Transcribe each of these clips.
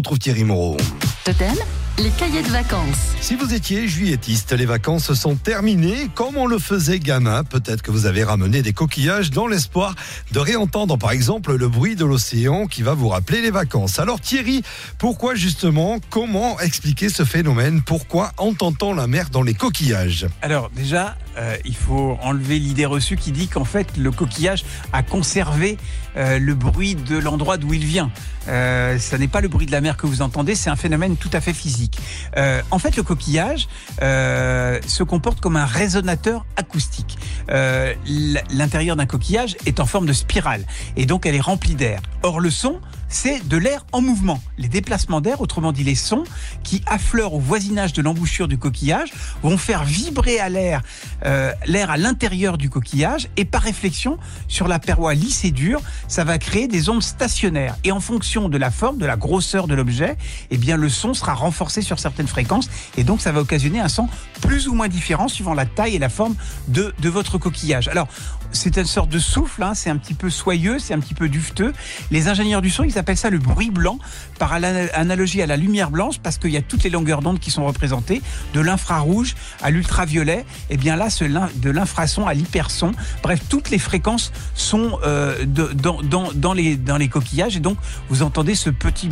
retrouve Thierry Moreau. Totem, les cahiers de vacances. Si vous étiez juillettiste, les vacances sont terminées comme on le faisait gamin. Peut-être que vous avez ramené des coquillages dans l'espoir de réentendre par exemple le bruit de l'océan qui va vous rappeler les vacances. Alors Thierry, pourquoi justement Comment expliquer ce phénomène? Pourquoi entend-on la mer dans les coquillages? Alors déjà, euh, il faut enlever l'idée reçue qui dit qu'en fait le coquillage a conservé euh, le bruit de l'endroit d'où il vient. Euh, ça n'est pas le bruit de la mer que vous entendez, c'est un phénomène tout à fait physique. Euh, en fait, le coquillage euh, se comporte comme un résonateur acoustique. Euh, L'intérieur d'un coquillage est en forme de spirale et donc elle est remplie d'air. Or, le son, c'est de l'air en mouvement. Les déplacements d'air, autrement dit les sons, qui affleurent au voisinage de l'embouchure du coquillage, vont faire vibrer à l'air euh, l'air à l'intérieur du coquillage et par réflexion sur la paroi lisse et dure, ça va créer des ondes stationnaires. Et en fonction de la forme, de la grosseur de l'objet, eh bien le son sera renforcé sur certaines fréquences et donc ça va occasionner un son plus ou moins différent suivant la taille et la forme de, de votre coquillage. Alors c'est une sorte de souffle, hein, c'est un petit peu soyeux, c'est un petit peu dufteux. Les ingénieurs du son, ils appellent ça le bruit blanc, par analogie à la lumière blanche, parce qu'il y a toutes les longueurs d'onde qui sont représentées, de l'infrarouge à l'ultraviolet. Et bien là, de l'infrason à l'hyperson, bref, toutes les fréquences sont euh, dans, les, coquillages, et donc vous entendez ce petit,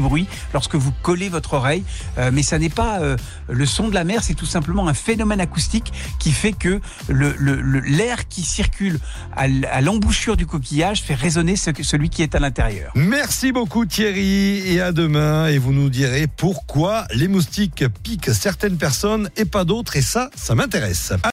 bruit lorsque vous collez votre oreille. Euh, mais ça n'est pas euh, le son de la mer, c'est tout simplement un phénomène acoustique qui fait que l'air qui circule à l'embouchure du coquillage fait résonner ce, celui qui est à l'intérieur. Merci beaucoup Thierry. Et à demain. Et vous nous direz pourquoi les moustiques piquent certaines personnes et pas d'autres. Et ça, ça m'intéresse.